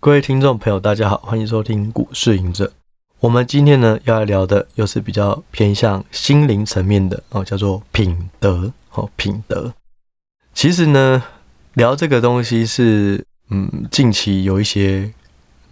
各位听众朋友，大家好，欢迎收听股市隐者。我们今天呢要来聊的又是比较偏向心灵层面的哦，叫做品德哦，品德。其实呢，聊这个东西是嗯，近期有一些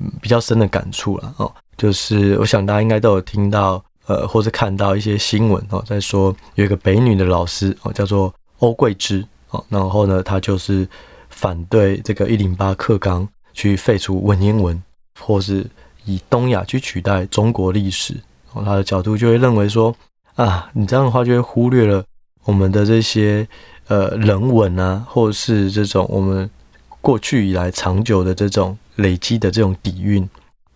嗯比较深的感触了哦，就是我想大家应该都有听到呃，或者看到一些新闻哦，在说有一个北女的老师哦，叫做欧桂芝哦，然后呢，他就是反对这个一零八课纲。去废除文言文，或是以东亚去取代中国历史，他的角度就会认为说啊，你这样的话就会忽略了我们的这些呃人文啊，或是这种我们过去以来长久的这种累积的这种底蕴。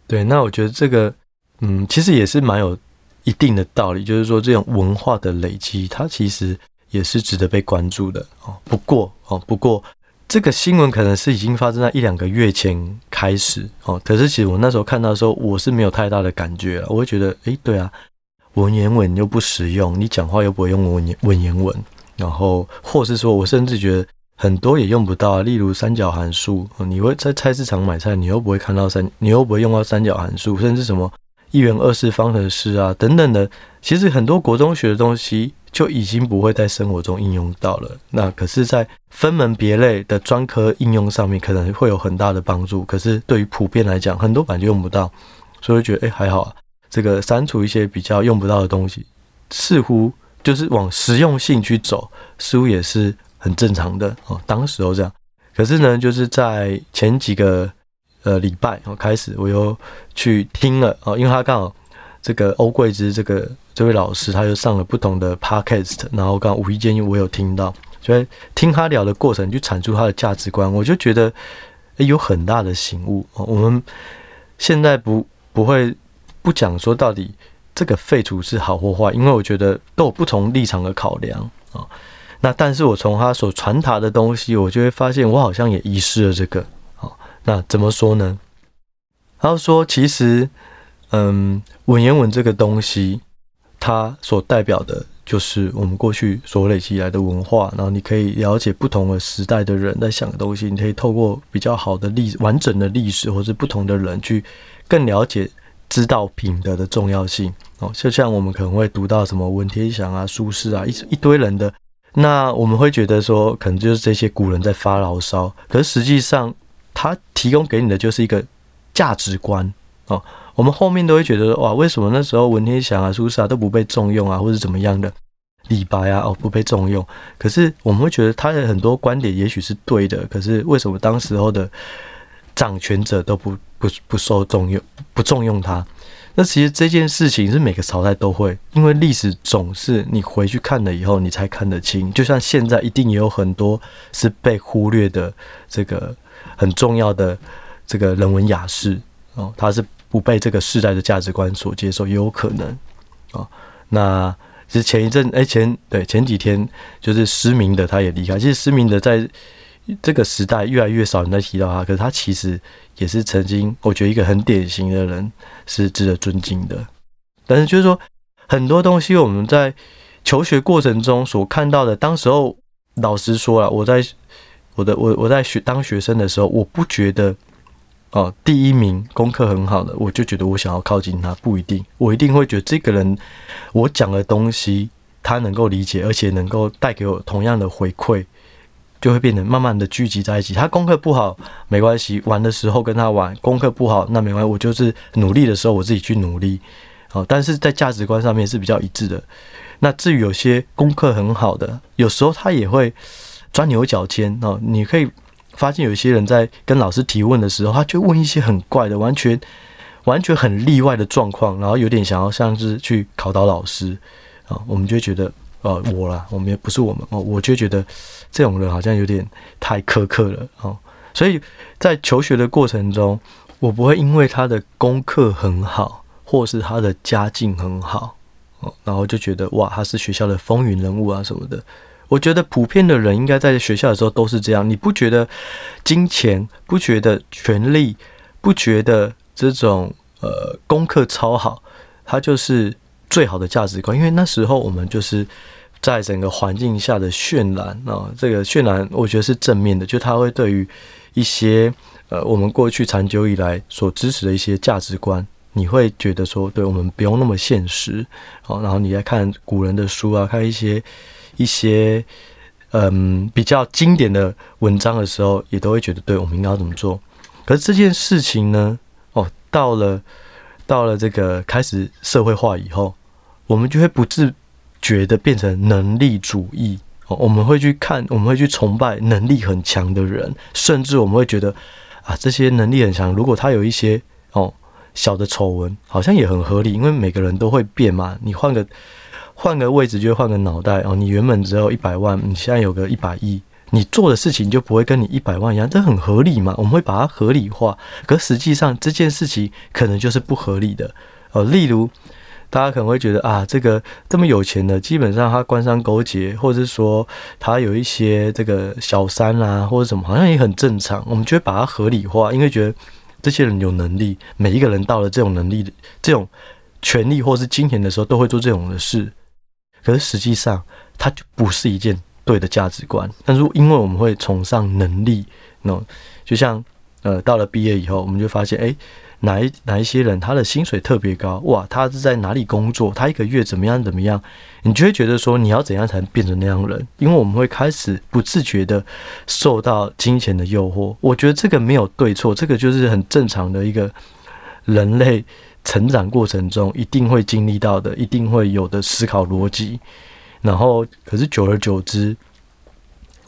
对，那我觉得这个嗯，其实也是蛮有一定的道理，就是说这种文化的累积，它其实也是值得被关注的哦。不过哦，不过。这个新闻可能是已经发生在一两个月前开始哦，可是其实我那时候看到的时候，我是没有太大的感觉。我会觉得，诶，对啊，文言文又不实用，你讲话又不会用文言文，然后或是说我甚至觉得很多也用不到，例如三角函数，你会在菜市场买菜，你又不会看到三，你又不会用到三角函数，甚至什么一元二次方程式啊等等的，其实很多国中学的东西。就已经不会在生活中应用到了。那可是，在分门别类的专科应用上面，可能会有很大的帮助。可是，对于普遍来讲，很多版就用不到，所以觉得哎、还好啊。这个删除一些比较用不到的东西，似乎就是往实用性去走，似乎也是很正常的哦。当时候这样，可是呢，就是在前几个呃礼拜哦开始，我又去听了哦，因为他刚好这个欧桂芝这个。这位老师他就上了不同的 podcast，然后刚刚无意间我有听到，所以听他聊的过程，就阐述他的价值观，我就觉得有很大的醒悟。我们现在不不会不讲说到底这个废除是好或坏，因为我觉得都有不同立场的考量啊。那但是我从他所传达的东西，我就会发现我好像也遗失了这个。好，那怎么说呢？他说其实，嗯，文言文这个东西。它所代表的就是我们过去所累积来的文化，然后你可以了解不同的时代的人在想的东西，你可以透过比较好的历完整的历史，或是不同的人去更了解、知道品德的重要性哦。就像我们可能会读到什么文天祥啊、苏轼啊，一一堆人的，那我们会觉得说，可能就是这些古人在发牢骚，可是实际上他提供给你的就是一个价值观哦。我们后面都会觉得哇，为什么那时候文天祥啊、苏轼啊都不被重用啊，或者怎么样的？李白啊，哦，不被重用。可是我们会觉得他的很多观点也许是对的，可是为什么当时候的掌权者都不不不受重用，不重用他？那其实这件事情是每个朝代都会，因为历史总是你回去看了以后，你才看得清。就像现在，一定也有很多是被忽略的，这个很重要的这个人文雅士哦，他是。不被这个世代的价值观所接受也有可能啊。那其实前一阵哎、前对前几天就是失明的他也离开。其实失明的在这个时代越来越少人在提到他，可是他其实也是曾经我觉得一个很典型的人，是值得尊敬的。但是就是说很多东西我们在求学过程中所看到的，当时候老实说了，我在我的我我在学当学生的时候，我不觉得。哦，第一名功课很好的，我就觉得我想要靠近他，不一定，我一定会觉得这个人，我讲的东西他能够理解，而且能够带给我同样的回馈，就会变得慢慢的聚集在一起。他功课不好没关系，玩的时候跟他玩；功课不好那没关系，我就是努力的时候我自己去努力。哦，但是在价值观上面是比较一致的。那至于有些功课很好的，有时候他也会钻牛角尖哦，你可以。发现有一些人在跟老师提问的时候，他就问一些很怪的、完全、完全很例外的状况，然后有点想要像是去考倒老师啊，我们就觉得，呃，我啦，我们也不是我们哦，我就觉得这种人好像有点太苛刻了哦，所以在求学的过程中，我不会因为他的功课很好，或是他的家境很好哦，然后就觉得哇，他是学校的风云人物啊什么的。我觉得普遍的人应该在学校的时候都是这样。你不觉得金钱，不觉得权力，不觉得这种呃功课超好，它就是最好的价值观？因为那时候我们就是在整个环境下的渲染啊，这个渲染我觉得是正面的，就它会对于一些呃，我们过去长久以来所支持的一些价值观，你会觉得说，对我们不用那么现实，好，然后你再看古人的书啊，看一些一些嗯比较经典的文章的时候，也都会觉得，对我们应该要怎么做。可是这件事情呢，哦，到了到了这个开始社会化以后，我们就会不自觉的变成能力主义。哦，我们会去看，我们会去崇拜能力很强的人，甚至我们会觉得。啊，这些能力很强。如果他有一些哦小的丑闻，好像也很合理，因为每个人都会变嘛。你换个换个位置，就换个脑袋哦。你原本只有一百万，你现在有个一百亿，你做的事情就不会跟你一百万一样，这很合理嘛。我们会把它合理化，可实际上这件事情可能就是不合理的哦。例如。大家可能会觉得啊，这个这么有钱的，基本上他官商勾结，或者是说他有一些这个小三啊，或者什么，好像也很正常。我们就会把它合理化，因为觉得这些人有能力，每一个人到了这种能力的这种权力或是金钱的时候，都会做这种的事。可是实际上，它就不是一件对的价值观。但是因为我们会崇尚能力，那就像呃，到了毕业以后，我们就发现，哎。哪一哪一些人，他的薪水特别高哇？他是在哪里工作？他一个月怎么样怎么样？你就会觉得说，你要怎样才能变成那样人？因为我们会开始不自觉的受到金钱的诱惑。我觉得这个没有对错，这个就是很正常的一个人类成长过程中一定会经历到的，一定会有的思考逻辑。然后，可是久而久之，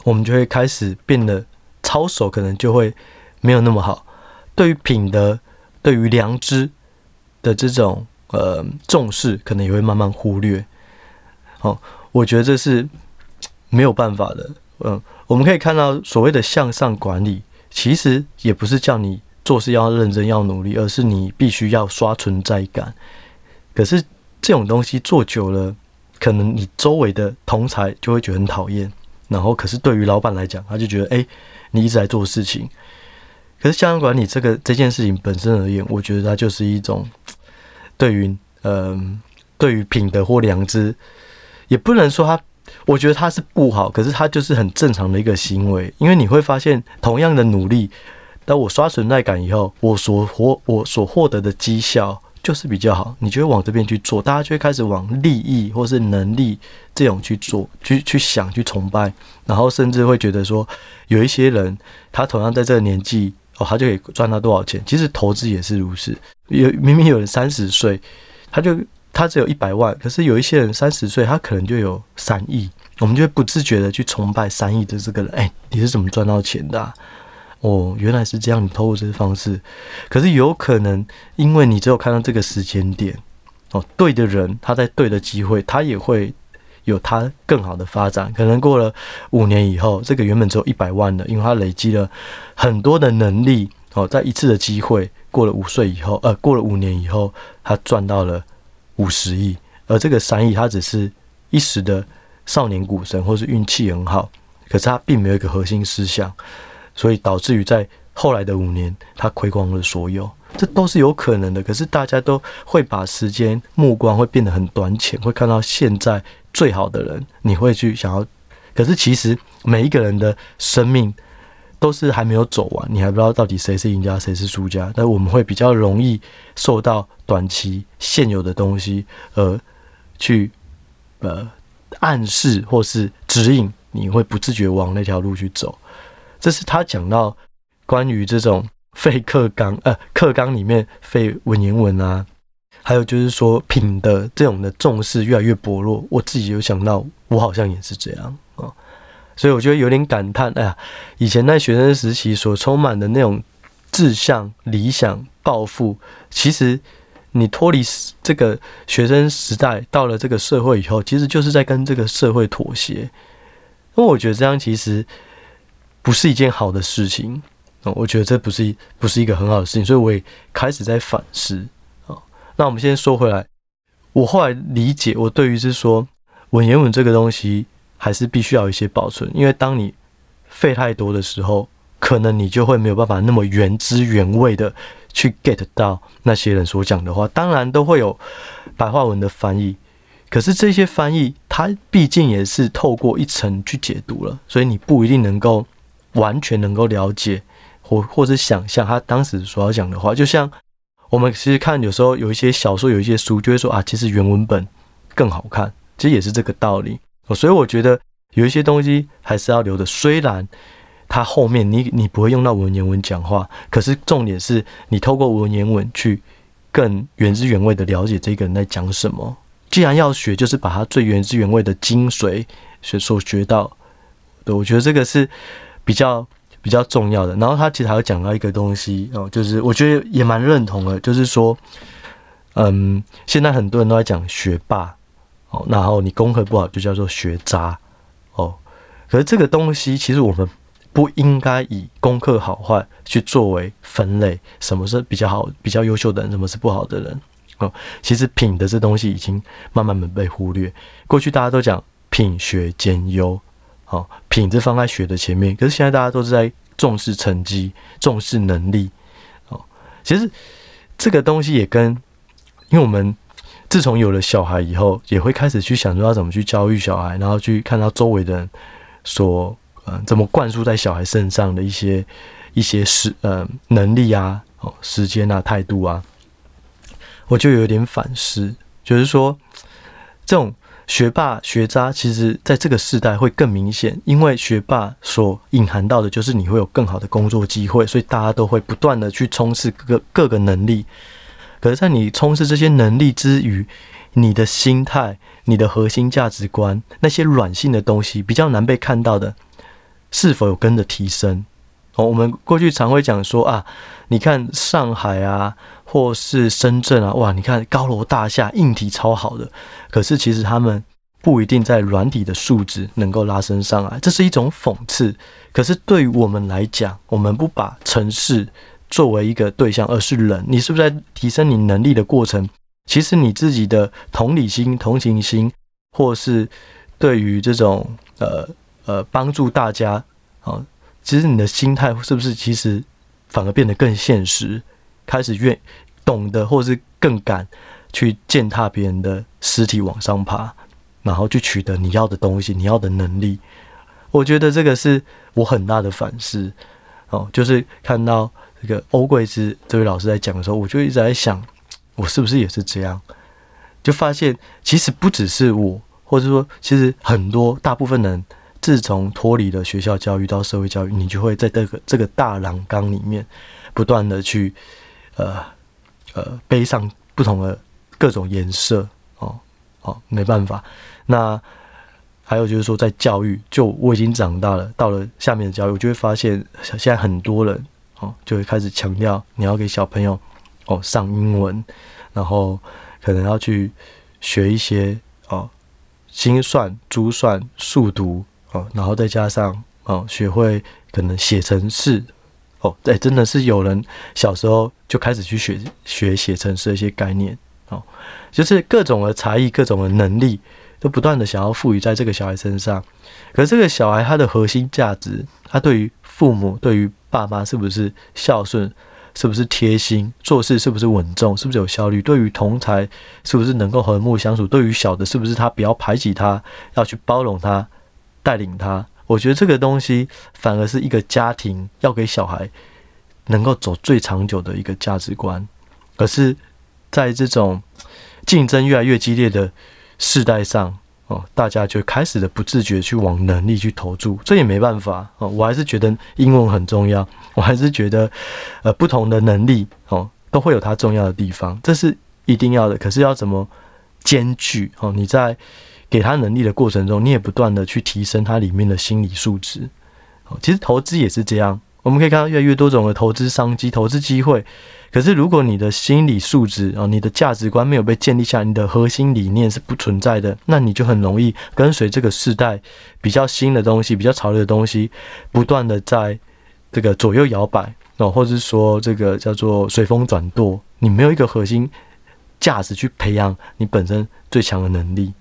我们就会开始变得操守可能就会没有那么好。对于品德。对于良知的这种呃重视，可能也会慢慢忽略。哦，我觉得这是没有办法的。嗯，我们可以看到所谓的向上管理，其实也不是叫你做事要认真、要努力，而是你必须要刷存在感。可是这种东西做久了，可能你周围的同才就会觉得很讨厌。然后，可是对于老板来讲，他就觉得，哎，你一直在做事情。可是向上管理这个这件事情本身而言，我觉得它就是一种对于嗯、对于品德或良知，也不能说它，我觉得它是不好，可是它就是很正常的一个行为。因为你会发现，同样的努力，当我刷存在感以后，我所获我所获得的绩效就是比较好，你就会往这边去做，大家就会开始往利益或是能力这种去做，去去想，去崇拜，然后甚至会觉得说，有一些人他同样在这个年纪。哦，他就可以赚到多少钱？其实投资也是如此。有明明有人三十岁，他就他只有一百万，可是有一些人三十岁，他可能就有三亿。我们就会不自觉的去崇拜三亿的这个人。哎，你是怎么赚到钱的啊？哦，原来是这样，你透过这个方式。可是有可能，因为你只有看到这个时间点，哦，对的人他在对的机会，他也会。有他更好的发展，可能过了五年以后，这个原本只有一百万的，因为他累积了很多的能力哦，在一次的机会，过了五岁以后，呃，过了五年以后，他赚到了五十亿，而这个三亿，他只是一时的少年股神，或是运气很好，可是他并没有一个核心思想，所以导致于在后来的五年，他亏光了所有，这都是有可能的。可是大家都会把时间目光会变得很短浅，会看到现在。最好的人，你会去想要，可是其实每一个人的生命都是还没有走完，你还不知道到底谁是赢家，谁是输家。但我们会比较容易受到短期现有的东西而去呃暗示或是指引，你会不自觉往那条路去走。这是他讲到关于这种废课纲呃课纲里面废文言文啊。还有就是说，品德这种的重视越来越薄弱。我自己有想到，我好像也是这样啊，所以我觉得有点感叹。哎呀，以前在学生时期所充满的那种志向、理想、抱负，其实你脱离这个学生时代，到了这个社会以后，其实就是在跟这个社会妥协。因为我觉得这样其实不是一件好的事情。我觉得这不是不是一个很好的事情，所以我也开始在反思啊。那我们先说回来，我后来理解，我对于是说文言文这个东西还是必须要有一些保存，因为当你废太多的时候，可能你就会没有办法那么原汁原味的去 get 到那些人所讲的话。当然都会有白话文的翻译，可是这些翻译它毕竟也是透过一层去解读了，所以你不一定能够完全能够了解。或或是想象他当时所要讲的话。就像我们其实看有时候有一些小说，有一些书，就会说啊，其实原文本更好看，其实也是这个道理。所以我觉得有一些东西还是要留的，虽然它后面你你不会用到文言文讲话，可是重点是你透过文言文去更原汁原味的了解这个人在讲什么。既然要学，就是把它最原汁原味的精髓学所学到。对，我觉得这个是比较比较重要的。然后他其实还有讲到一个东西哦，就是我觉得也蛮认同的，就是说，嗯，现在很多人都在讲学霸哦，然后你功课不好就叫做学渣哦。可是这个东西其实我们不应该以功课好坏去作为分类，什么是比较好、比较优秀的人，什么是不好的人哦。其实品德这东西已经慢慢的被忽略。过去大家都讲品学兼优。哦，品质放在学的前面，可是现在大家都是在重视成绩、重视能力。哦，其实这个东西也跟，因为我们自从有了小孩以后，也会开始去想说要怎么去教育小孩，然后去看到周围的人所呃怎么灌输在小孩身上的一些一些时呃能力啊、哦时间啊、态度啊，我就有点反思，就是说这种。学霸学渣，其实在这个时代会更明显，因为学霸所隐含到的就是你会有更好的工作机会，所以大家都会不断的去冲刺各个各个能力。可是，在你冲刺这些能力之余，你的心态、你的核心价值观，那些软性的东西比较难被看到的，是否有跟着提升？哦，我们过去常会讲说啊，你看上海啊。或是深圳啊，哇！你看高楼大厦，硬体超好的，可是其实他们不一定在软体的素质能够拉升上来，这是一种讽刺。可是对于我们来讲，我们不把城市作为一个对象，而是人，你是不是在提升你能力的过程？其实你自己的同理心、同情心，或是对于这种呃呃帮助大家啊，其实你的心态是不是其实反而变得更现实？开始愿懂得，或是更敢去践踏别人的尸体往上爬，然后去取得你要的东西，你要的能力。我觉得这个是我很大的反思哦，就是看到这个欧贵之这位老师在讲的时候，我就一直在想，我是不是也是这样？就发现其实不只是我，或者说其实很多大部分人，自从脱离了学校教育到社会教育，你就会在这个这个大染缸里面不断的去。呃呃，背上不同的各种颜色哦哦，没办法。那还有就是说，在教育，就我已经长大了，到了下面的教育，我就会发现，现在很多人哦，就会开始强调你要给小朋友哦上英文，然后可能要去学一些哦心算、珠算、数独哦，然后再加上哦学会可能写程式。哦，对，真的是有人小时候就开始去学学写程式的一些概念，哦，就是各种的才艺、各种的能力，都不断的想要赋予在这个小孩身上。可是这个小孩他的核心价值，他对于父母、对于爸妈是不是孝顺，是不是贴心，做事是不是稳重，是不是有效率？对于同才是不是能够和睦相处？对于小的，是不是他不要排挤他，要去包容他，带领他？我觉得这个东西反而是一个家庭要给小孩能够走最长久的一个价值观，可是在这种竞争越来越激烈的世代上，哦，大家就开始的不自觉去往能力去投注，这也没办法哦。我还是觉得英文很重要，我还是觉得呃不同的能力哦都会有它重要的地方，这是一定要的。可是要怎么兼具哦？你在给他能力的过程中，你也不断的去提升他里面的心理素质。其实投资也是这样，我们可以看到越来越多种的投资商机、投资机会。可是如果你的心理素质啊，你的价值观没有被建立下来，你的核心理念是不存在的，那你就很容易跟随这个时代比较新的东西、比较潮流的东西，不断的在这个左右摇摆哦，或者是说这个叫做随风转舵。你没有一个核心价值去培养你本身最强的能力。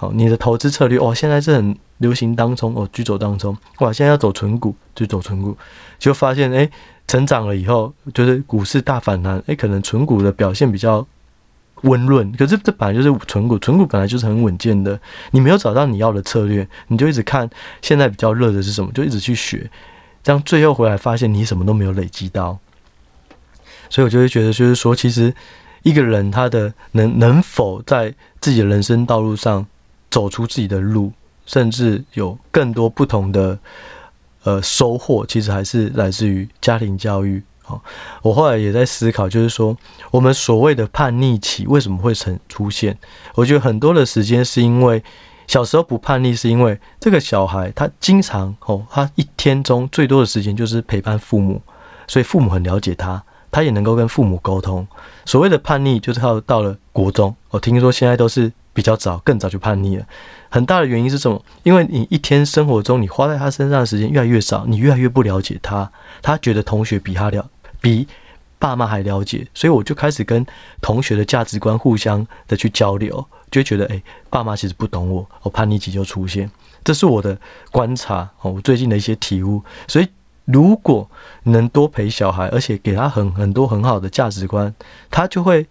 好，你的投资策略哦，现在是很流行当冲哦，去走当冲。哇，现在要走存股就走存股，就发现哎，成长了以后，就是股市大反弹，哎，可能存股的表现比较温润，可是这本来就是存股，存股本来就是很稳健的，你没有找到你要的策略，你就一直看现在比较热的是什么，就一直去学，这样最后回来发现你什么都没有累积到。所以我就会觉得，就是说，其实一个人他的能能否在自己的人生道路上走出自己的路，甚至有更多不同的呃收获，其实还是来自于家庭教育。好，我后来也在思考，就是说，我们所谓的叛逆期为什么会成出现？我觉得很多的时间是因为小时候不叛逆，是因为这个小孩他经常哦，他一天中最多的时间就是陪伴父母，所以父母很了解他。他也能够跟父母沟通。所谓的叛逆，就是到到了国中。我听说现在都是比较早，更早就叛逆了。很大的原因是什么？因为你一天生活中你花在他身上的时间越来越少，你越来越不了解他。他觉得同学比他了，比爸妈还了解，所以我就开始跟同学的价值观互相的去交流，就觉得诶、欸，爸妈其实不懂我，我叛逆期就出现。这是我的观察哦，我最近的一些体悟，所以。如果能多陪小孩，而且给他很很多很好的价值观，他就会，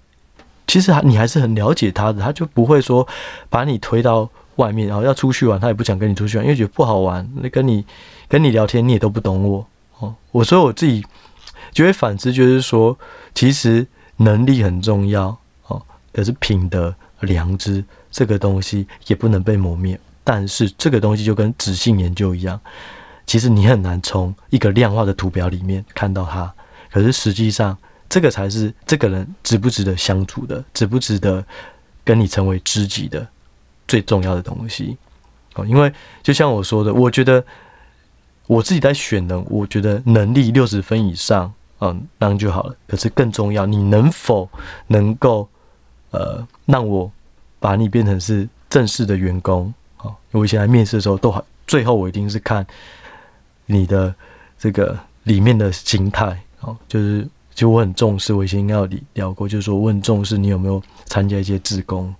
其实你还是很了解他的，他就不会说把你推到外面，然后要出去玩，他也不想跟你出去玩，因为觉得不好玩。那跟你跟你聊天，你也都不懂我哦。我说我自己就会反思，就是说，其实能力很重要哦，可是品德、良知这个东西也不能被磨灭。但是这个东西就跟质性研究一样。其实你很难从一个量化的图表里面看到它，可是实际上这个才是这个人值不值得相处的，值不值得跟你成为知己的最重要的东西。哦，因为就像我说的，我觉得我自己在选人，我觉得能力六十分以上，嗯，那样就好了。可是更重要，你能否能够呃让我把你变成是正式的员工？哦，我以前来面试的时候都还，最后我一定是看。你的这个里面的心态哦，就是就我很重视，我以前应该有聊过，就是说我很重视你有没有参加一些志工，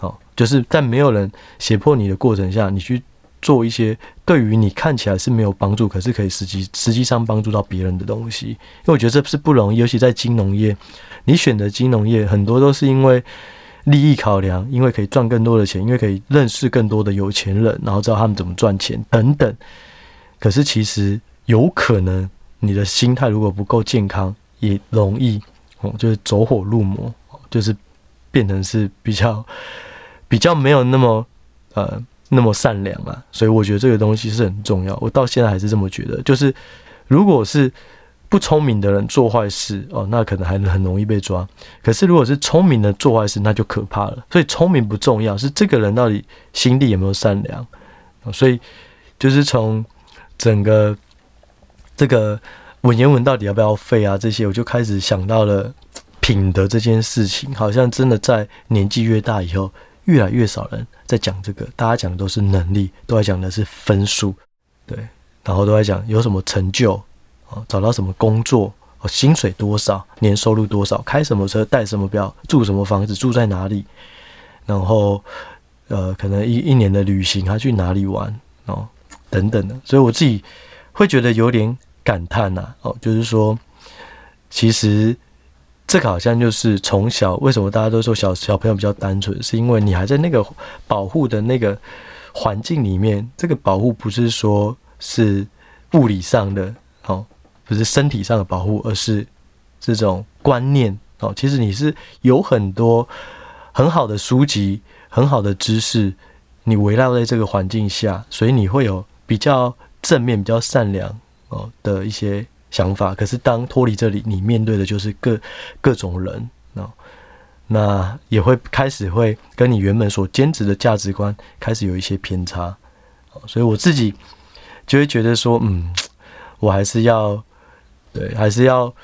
哦，就是在没有人胁迫你的过程下，你去做一些对于你看起来是没有帮助，可是可以实际实际上帮助到别人的东西。因为我觉得这是不容易，尤其在金融业，你选择金融业很多都是因为利益考量，因为可以赚更多的钱，因为可以认识更多的有钱人，然后知道他们怎么赚钱等等。可是其实有可能，你的心态如果不够健康，也容易哦，就是走火入魔，就是变成是比较 比较没有那么呃那么善良啊。所以我觉得这个东西是很重要。我到现在还是这么觉得，就是如果是不聪明的人做坏事哦，那可能还很容易被抓。可是如果是聪明的做坏事，那就可怕了。所以聪明不重要，是这个人到底心地有没有善良。所以就是从。整个这个文言文到底要不要废啊？这些我就开始想到了品德这件事情，好像真的在年纪越大以后，越来越少人在讲这个，大家讲的都是能力，都在讲的是分数，对，然后都在讲有什么成就哦，找到什么工作，哦，薪水多少，年收入多少，开什么车，带什么表，住什么房子，住在哪里，然后呃，可能一一年的旅行，他去哪里玩哦。等等的，所以我自己会觉得有点感叹呐，哦，就是说，其实这个好像就是从小为什么大家都说小小朋友比较单纯，是因为你还在那个保护的那个环境里面，这个保护不是说是物理上的哦，不是身体上的保护，而是这种观念哦，其实你是有很多很好的书籍、很好的知识，你围绕在这个环境下，所以你会有。比较正面、比较善良哦的一些想法，可是当脱离这里，你面对的就是各各种人哦，那也会开始会跟你原本所坚持的价值观开始有一些偏差，所以我自己就会觉得说，嗯，我还是要对，还是要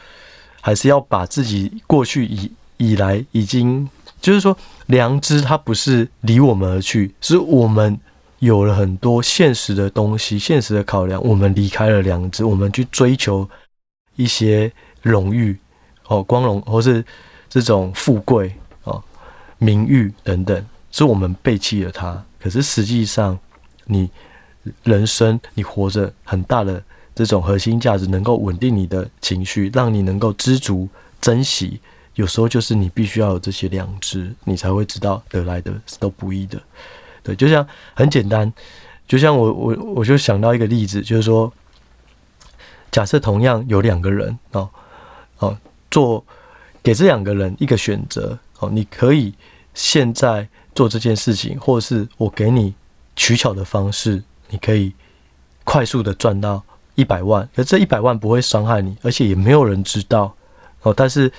还是要把自己过去以以来已经就是说良知，它不是离我们而去，是我们。有了很多现实的东西，现实的考量，我们离开了良知，我们去追求一些荣誉、哦光荣，或是这种富贵、哦名誉等等，是我们背弃了它。可是实际上，你人生你活着很大的这种核心价值，能够稳定你的情绪，让你能够知足珍惜。有时候就是你必须要有这些良知，你才会知道得来的都不易的。对，就像很简单，就像我我我就想到一个例子，就是说，假设同样有两个人哦哦，做给这两个人一个选择哦，你可以现在做这件事情，或者是我给你取巧的方式，你可以快速的赚到一百万，可这一百万不会伤害你，而且也没有人知道哦。但是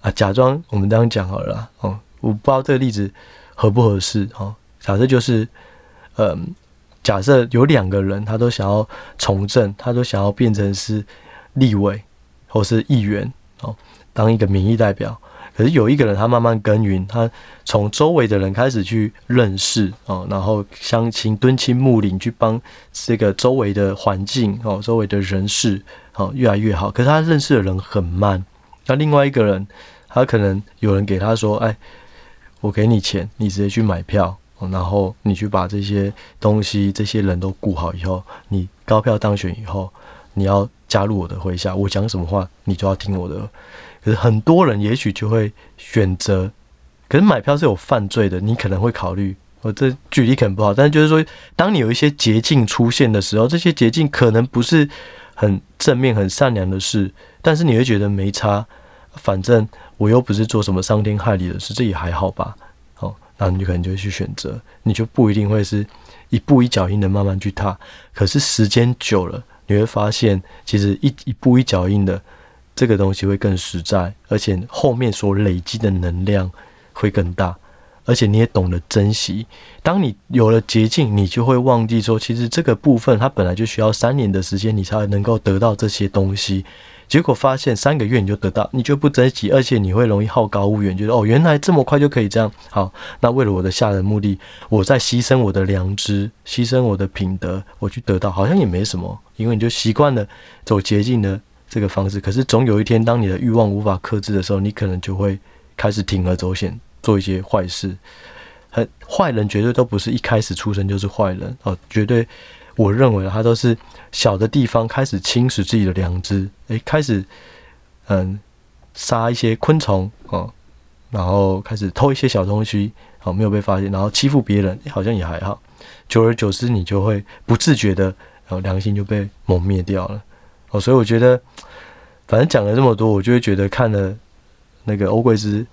啊，假装我们这样讲好了哦，我不知道这个例子合不合适哦。假设就是，嗯。假设有两个人，他都想要从政，他都想要变成是立委或是议员哦，当一个民意代表。可是有一个人，他慢慢耕耘，他从周围的人开始去认识哦，然后乡亲敦亲睦邻去帮这个周围的环境哦，周围的人事哦越来越好。可是他认识的人很慢。那另外一个人，他可能有人给他说：“哎，我给你钱，你直接去买票。”然后你去把这些东西、这些人都顾好以后，你高票当选以后，你要加入我的麾下，我讲什么话你就要听我的。可是很多人也许就会选择，可是买票是有犯罪的，你可能会考虑。我这举例可能不好，但是就是说，当你有一些捷径出现的时候，这些捷径可能不是很正面、很善良的事，但是你会觉得没差，反正我又不是做什么伤天害理的事，这也还好吧。那你可能就会去选择，你就不一定会是一步一脚印的慢慢去踏。可是时间久了，你会发现，其实一一步一脚印的这个东西会更实在，而且后面所累积的能量会更大，而且你也懂得珍惜。当你有了捷径，你就会忘记说，其实这个部分它本来就需要三年的时间，你才能够得到这些东西。结果发现三个月你就得到，你就不珍惜，而且你会容易好高骛远，觉得哦，原来这么快就可以这样。好，那为了我的下人目的，我在牺牲我的良知，牺牲我的品德，我去得到，好像也没什么，因为你就习惯了走捷径的这个方式。可是总有一天，当你的欲望无法克制的时候，你可能就会开始铤而走险，做一些坏事。很坏人绝对都不是一开始出生就是坏人哦，绝对。我认为他都是小的地方开始侵蚀自己的良知，诶，开始嗯杀一些昆虫哦，然后开始偷一些小东西，好没有被发现，然后欺负别人，好像也还好。久而久之，你就会不自觉的，然后良心就被抹灭掉了。哦，所以我觉得，反正讲了这么多，我就会觉得看了那个欧桂芝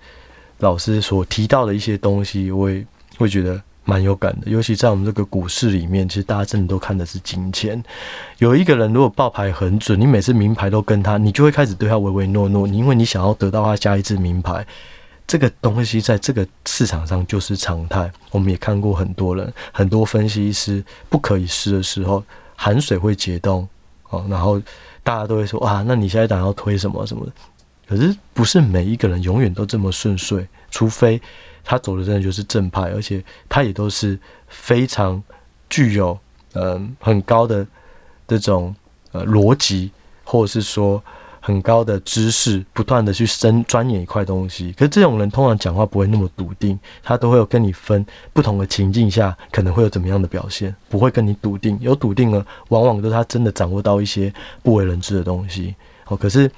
老师所提到的一些东西，我也会觉得。蛮有感的，尤其在我们这个股市里面，其实大家真的都看的是金钱。有一个人如果报牌很准，你每次名牌都跟他，你就会开始对他唯唯诺诺。你因为你想要得到他下一支名牌，这个东西在这个市场上就是常态。我们也看过很多人，很多分析师不可一世的时候，寒水会解冻哦，然后大家都会说啊，那你现在打算要推什么什么？可是不是每一个人永远都这么顺遂，除非。他走的真的就是正派，而且他也都是非常具有嗯很高的这种呃逻辑，或者是说很高的知识，不断的去深钻研一块东西。可是这种人通常讲话不会那么笃定，他都会有跟你分不同的情境下可能会有怎么样的表现，不会跟你笃定。有笃定了，往往都是他真的掌握到一些不为人知的东西。哦，可是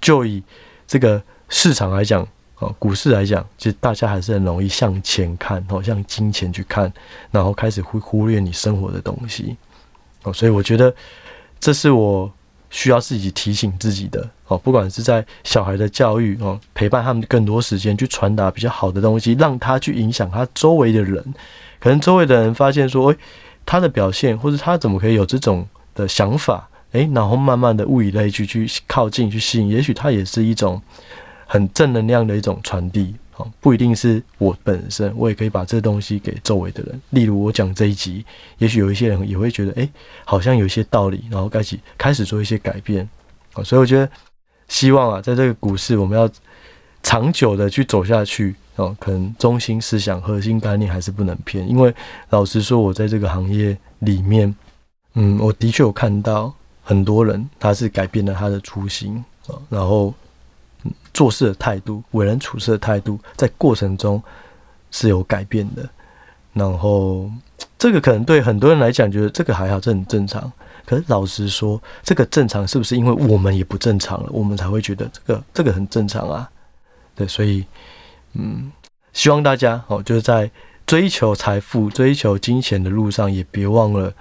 就以这个市场来讲。哦，股市来讲，其实大家还是很容易向前看，哦，向金钱去看，然后开始会忽略你生活的东西。哦，所以我觉得这是我需要自己提醒自己的。哦，不管是在小孩的教育，哦，陪伴他们更多时间去传达比较好的东西，让他去影响他周围的人。可能周围的人发现说，诶，他的表现或者他怎么可以有这种的想法？诶，然后慢慢的物以类聚，去靠近，去吸引，也许它也是一种。很正能量的一种传递，哦，不一定是我本身，我也可以把这东西给周围的人。例如我讲这一集，也许有一些人也会觉得，诶，好像有一些道理，然后开始开始做一些改变，哦，所以我觉得希望啊，在这个股市，我们要长久的去走下去，哦，可能中心思想、核心概念还是不能偏。因为老实说，我在这个行业里面，嗯，我的确有看到很多人，他是改变了他的初心，啊，然后。做事的态度、为人处事的态度，在过程中是有改变的。然后，这个可能对很多人来讲，觉得这个还好，这很正常。可是老实说，这个正常是不是因为我们也不正常了，我们才会觉得这个这个很正常啊？对，所以，嗯，希望大家哦，就是在追求财富、追求金钱的路上，也别忘了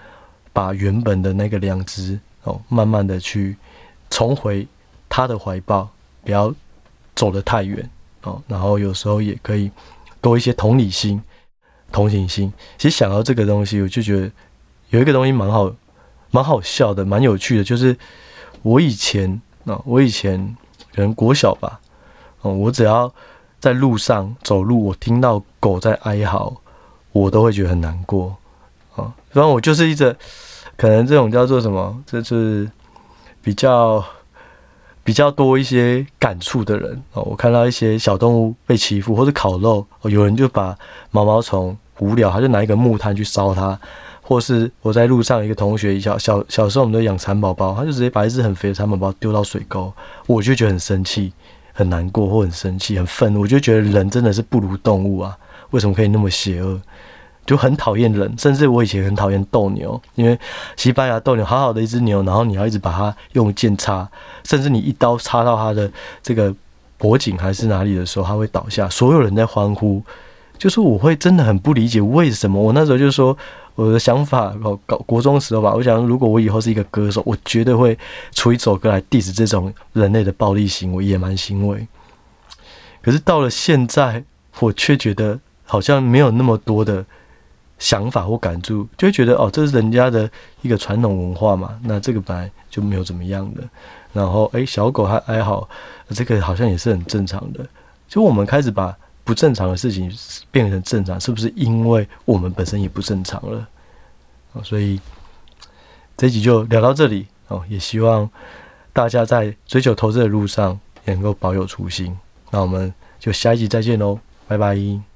把原本的那个良知哦，慢慢的去重回他的怀抱，不要走得太远哦。然后有时候也可以多一些同理心、同情心。其实想到这个东西，我就觉得有一个东西蛮好、蛮好笑的、蛮有趣的，就是我以前啊，我以前可能国小吧，哦，我只要在路上走路，我听到狗在哀嚎，我都会觉得很难过啊。然后我就是一直。可能这种叫做什么？就是比较比较多一些感触的人哦。我看到一些小动物被欺负，或者烤肉，哦有人就把毛毛虫无聊，他就拿一个木炭去烧它；或是我在路上，一个同学小小小时候我们都养蚕宝宝，他就直接把一只很肥的蚕宝宝丢到水沟，我就觉得很生气、很难过，或很生气、很愤怒。我就觉得人真的是不如动物啊！为什么可以那么邪恶？就很讨厌人，甚至我以前很讨厌斗牛，因为西班牙斗牛好好的一只牛，然后你要一直把它用剑插，甚至你一刀插到它的这个脖颈还是哪里的时候，它会倒下，所有人在欢呼，就是我会真的很不理解为什么。我那时候就说我的想法，搞搞国中时候吧，我想如果我以后是一个歌手，我绝对会出一首歌来 diss 这种人类的暴力行为，野蛮行为。可是到了现在，我却觉得好像没有那么多的。想法或感触，就会觉得哦，这是人家的一个传统文化嘛。那这个本来就没有怎么样的。然后，诶，小狗还哀嚎，这个好像也是很正常的。就我们开始把不正常的事情变成正常，是不是因为我们本身也不正常了？哦，所以这集就聊到这里哦。也希望大家在追求投资的路上也能够保有初心。那我们就下一集再见喽，拜拜。